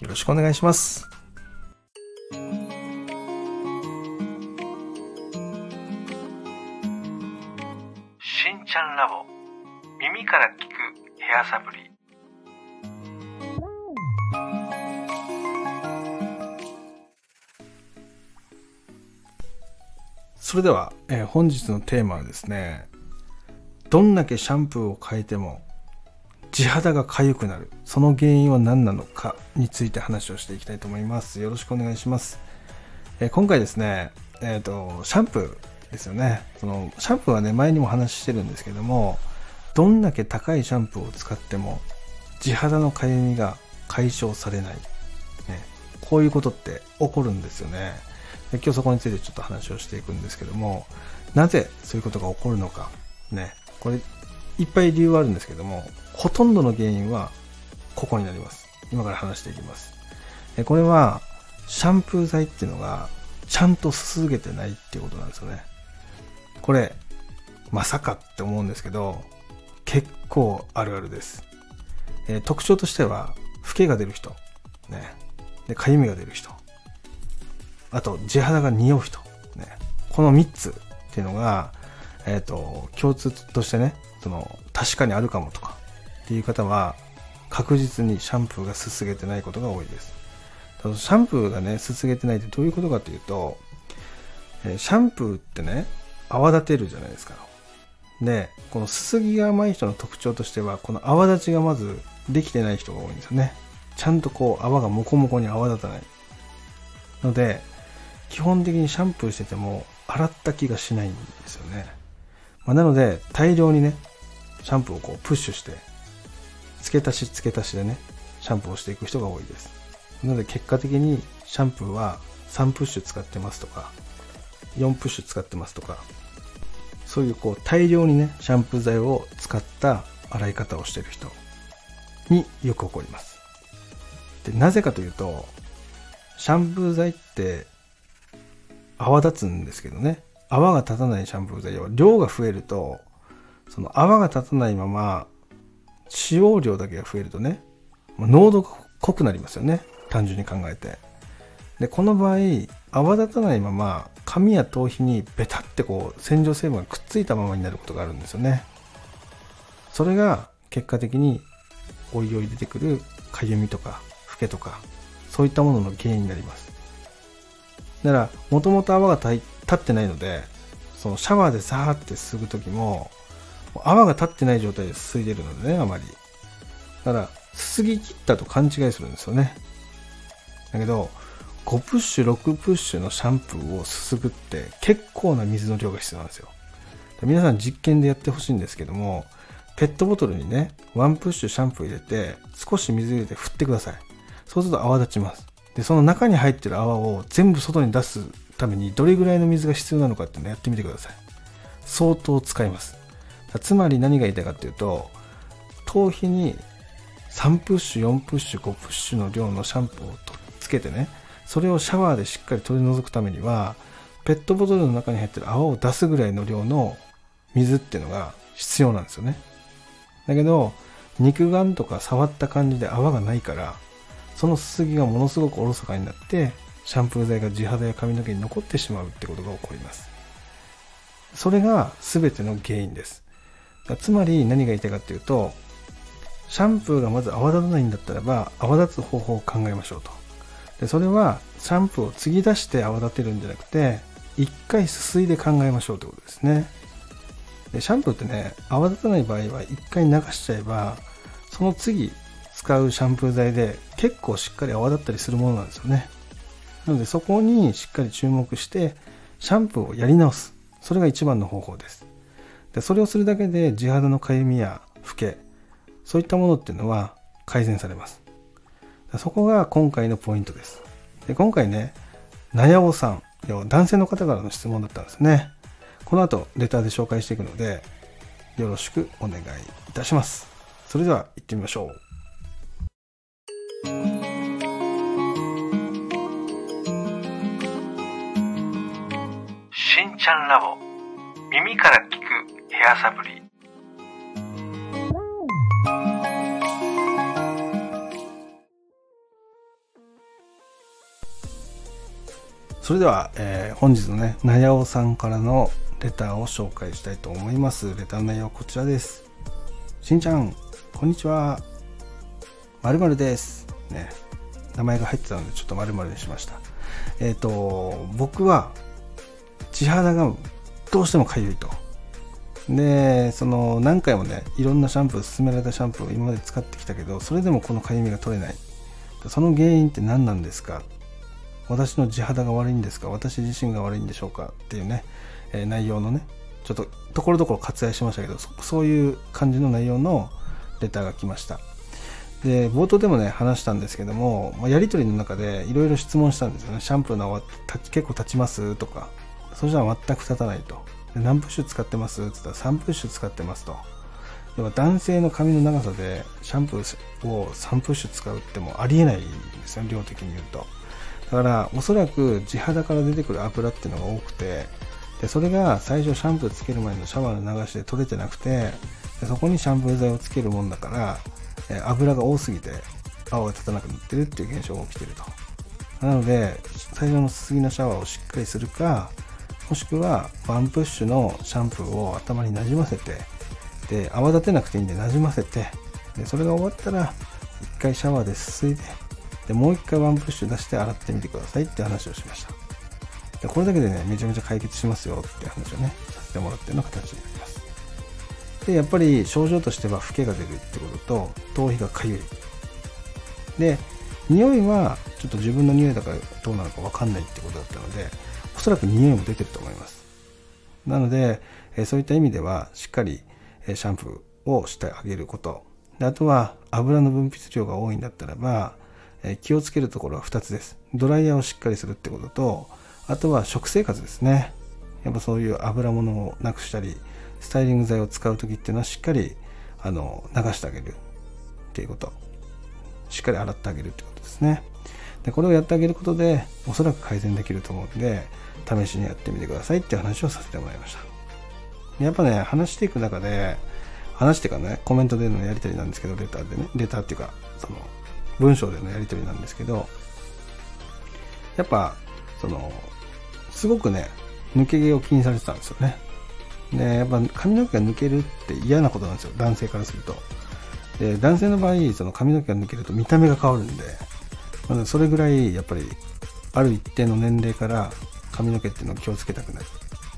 よろしくお願いします。しんちゃんラボ耳から聞くヘアサプリそれでは、えー本日のテーマはですねどんだけシャンプーを変えても地肌が痒くなる。その原因は何なのかについて話をしていきたいと思います。よろしくお願いします、えー今回ですねえっ、とシャンプーですよね。そのシャンプーはね前にも話してるんですけどもどんだけ高いシャンプーを使っても地肌の痒みが解消されない、ね、こういうことって起こるんですよね。で今日そこについてちょっと話をしていくんですけどもなぜそういうことが起こるのか。ねこれいっぱい理由はあるんですけどもほとんどの原因はここになります。今から話していきます。えこれはシャンプー剤っていうのがちゃんとすすげてないっていうことなんですよね。これまさかって思うんですけど結構あるあるです、えー特徴としては老けが出る人。ね。でかゆみが出る人。あと地肌が匂う人、ね、この3つっていうのが、えっと共通としてねその確かにあるかもとかっていう方は確実にシャンプーがすすげてないことが多いです。シャンプーがねすすげてないってどういうことかっていうと、えシャンプーってね泡立てるじゃないですか。でこのすすぎが甘い人の特徴としてはこの泡立ちがまずできてない人が多いんですよね。ちゃんとこう泡がモコモコに泡立たない。ので基本的にシャンプーしてても洗った気がしないんですよね、まあなので大量にねシャンプーをこうプッシュして付け足し付け足しでねシャンプーをしていく人が多いです。なので結果的にシャンプーは3プッシュ使ってますとか4プッシュ使ってますとかそういうこう大量にねシャンプー剤を使った洗い方をしてる人によく起こります。でなぜかというとシャンプー剤って泡立つんですけどね。泡が立たないシャンプー剤は量が増えるとその泡が立たないまま使用量だけが増えるとね濃度が濃くなりますよね。単純に考えて。でこの場合泡立たないまま髪や頭皮にベタってこう洗浄成分がくっついたままになることがあるんですよね。それが結果的においおい出てくるかゆみとか老けとかそういったものの原因になります。だからもともと泡が立立ってないのでそのシャワーでザーってすぐ時も泡が立ってない状態ですすいでるのでねあまり。だからすすぎ切ったと勘違いするんですよね。だけど5プッシュ6プッシュのシャンプーをすすぐって結構な水の量が必要なんですよ。皆さん実験でやってほしいんですけどもペットボトルにね1プッシュシャンプー入れて少し水入れて振ってください。そうすると泡立ちます。でその中に入ってる泡を全部外に出すためにどれぐらいの水が必要なのかっていうのをやってみてください。相当使います。つまり何が言いたいかっていうと頭皮に3プッシュ4プッシュ5プッシュの量のシャンプーをとつけてねそれをシャワーでしっかり取り除くためにはペットボトルの中に入ってる泡を出すぐらいの量の水っていうのが必要なんですよね。だけど肉眼とか触った感じで泡がないからそのすすぎがものすごくおろそかになってシャンプー剤が地肌や髪の毛に残ってしまうってことが起こります。それが全ての原因です。つまり何が言いたいかっていうとシャンプーがまず泡立たないんだったらば泡立つ方法を考えましょうと。でそれはシャンプーを継ぎ出して泡立てるんじゃなくて一回すすいで考えましょうってことですね。でシャンプーってね泡立たない場合は一回流しちゃえばその次使うシャンプー剤で結構しっかり泡立ったりするものなんですよね。なのでそこにしっかり注目してシャンプーをやり直すそれが一番の方法ですでそれをするだけで地肌のかゆみや老けそういったものっていうのは改善されますそこが今回のポイントです。で今回ね、なやおさん、男性の方からの質問だったんですね。この後、レターで紹介していくので、よろしくお願いいたします。それでは行ってみましょう。ラボ耳から聞く部屋サプリそれでは、えー、本日のね、なやおさんからのレターを紹介したいと思います。レターの内容はこちらです。しんちゃん、こんにちは。まるです。ね。名前が入ってたので、ちょっとまるにしました。えっ、ー、と、僕は、地肌がどうしてもかゆいと。で、その、何回もね、いろんなシャンプー、勧められたシャンプーを今まで使ってきたけど、それでもこのかゆみが取れない。その原因って何なんですか？私の地肌が悪いんですか？私自身が悪いんでしょうか？っていうね、えー、内容のね、ちょっとところどころ割愛しましたけどそ、ういう感じの内容のレターが来ました。で、冒頭でもね、話したんですけども、まあ、やりとりの中でいろいろ質問したんですよね。シャンプーの結構経ちます？とか、そしたら全く立たないと。で何プッシュ使ってます？って言ったら3プッシュ使ってますと。要は男性の髪の長さでシャンプーを3プッシュ使うってもありえないんですよ、量的に言うと。だからおそらく地肌から出てくる油っていうのが多くてでそれが最初シャンプーつける前のシャワーの流しで取れてなくてでそこにシャンプー剤をつけるもんだからえ油が多すぎて泡が立たなくなってるっていう現象が起きてるとなので最初のすすぎのシャワーをしっかりするかもしくはワンプッシュのシャンプーを頭になじませてで泡立てなくていいんでなじませてでそれが終わったら一回シャワーですすいででもう一回ワンプッシュ出して洗ってみてくださいって話をしました。でこれだけでねめちゃめちゃ解決しますよって話をねさせてもらっての形になります。でやっぱり症状としてはフケが出るってことと頭皮がかゆい。で匂いはちょっと自分の匂いだからどうなのか分かんないってことだったのでおそらく匂いも出てると思いますなので、えそういった意味ではしっかりシャンプーをしてあげることあとは油の分泌量が多いんだったらばえ気をつけるところは2つです。ドライヤーをしっかりするってことと、あとは食生活ですね。やっぱそういう油物をなくしたり、スタイリング剤を使う時っていうのはしっかりあの流してあげるっていうこと。しっかり洗ってあげるってことですね。で、これをやってあげることで、おそらく改善できると思うんで、試しにやってみてくださいって話をさせてもらいました。やっぱね、話していく中で、話してからね、コメントでのやり取りなんですけど、レターでね、レターっていうか、その、文章でのやり取りなんですけど、やっぱ、その、すごくね、抜け毛を気にされてたんですよね。で、やっぱ髪の毛が抜けるって嫌なことなんですよ、男性からすると。で、男性の場合、その髪の毛が抜けると見た目が変わるんで、まそれぐらい、やっぱり、ある一定の年齢から髪の毛っていうのを気をつけたくなる。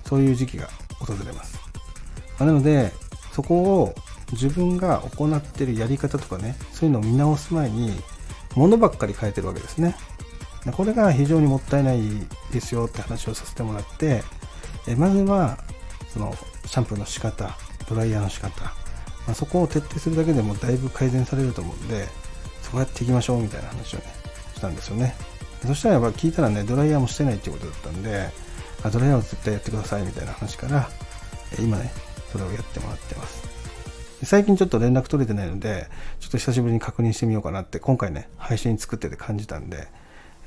そういう時期が訪れます。まなので、そこを自分が行ってるやり方とかね、そういうのを見直す前に、物ばっかり変えてるわけですね。これが非常にもったいないですよって話をさせてもらって、えまずは、その、シャンプーの仕方、ドライヤーの仕方、まあ、そこを徹底するだけでもだいぶ改善されると思うんで、そこやっていきましょうみたいな話をね、たんですよね。そしたらやっぱ聞いたらね、ドライヤーもしてないってことだったんで、あドライヤーを絶対やってくださいみたいな話から、今ね、それをやってもらってます。最近ちょっと連絡取れてないので、ちょっと久しぶりに確認してみようかなって、今回ね、配信作ってて感じたんで、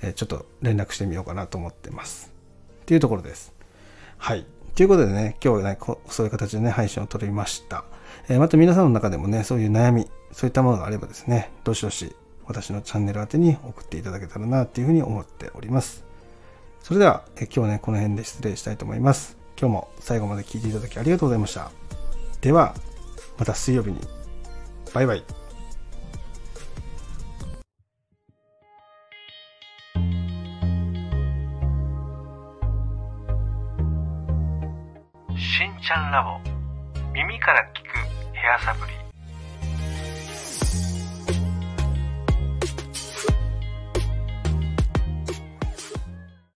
えちょっと連絡してみようかなと思ってます。っていうところです。はい。ということでね、今日はね、そういう形でね、配信を取りました。えー、また皆さんの中でもね、そういう悩み、そういったものがあればですね、どしどし私のチャンネル宛てに送っていただけたらなっていうふうに思っております。それでは、え今日はね、この辺で失礼したいと思います。今日も最後まで聴いていただきありがとうございました。では、また水曜日に。バイバイ。しんちゃんラボ耳から聞くヘアサプリ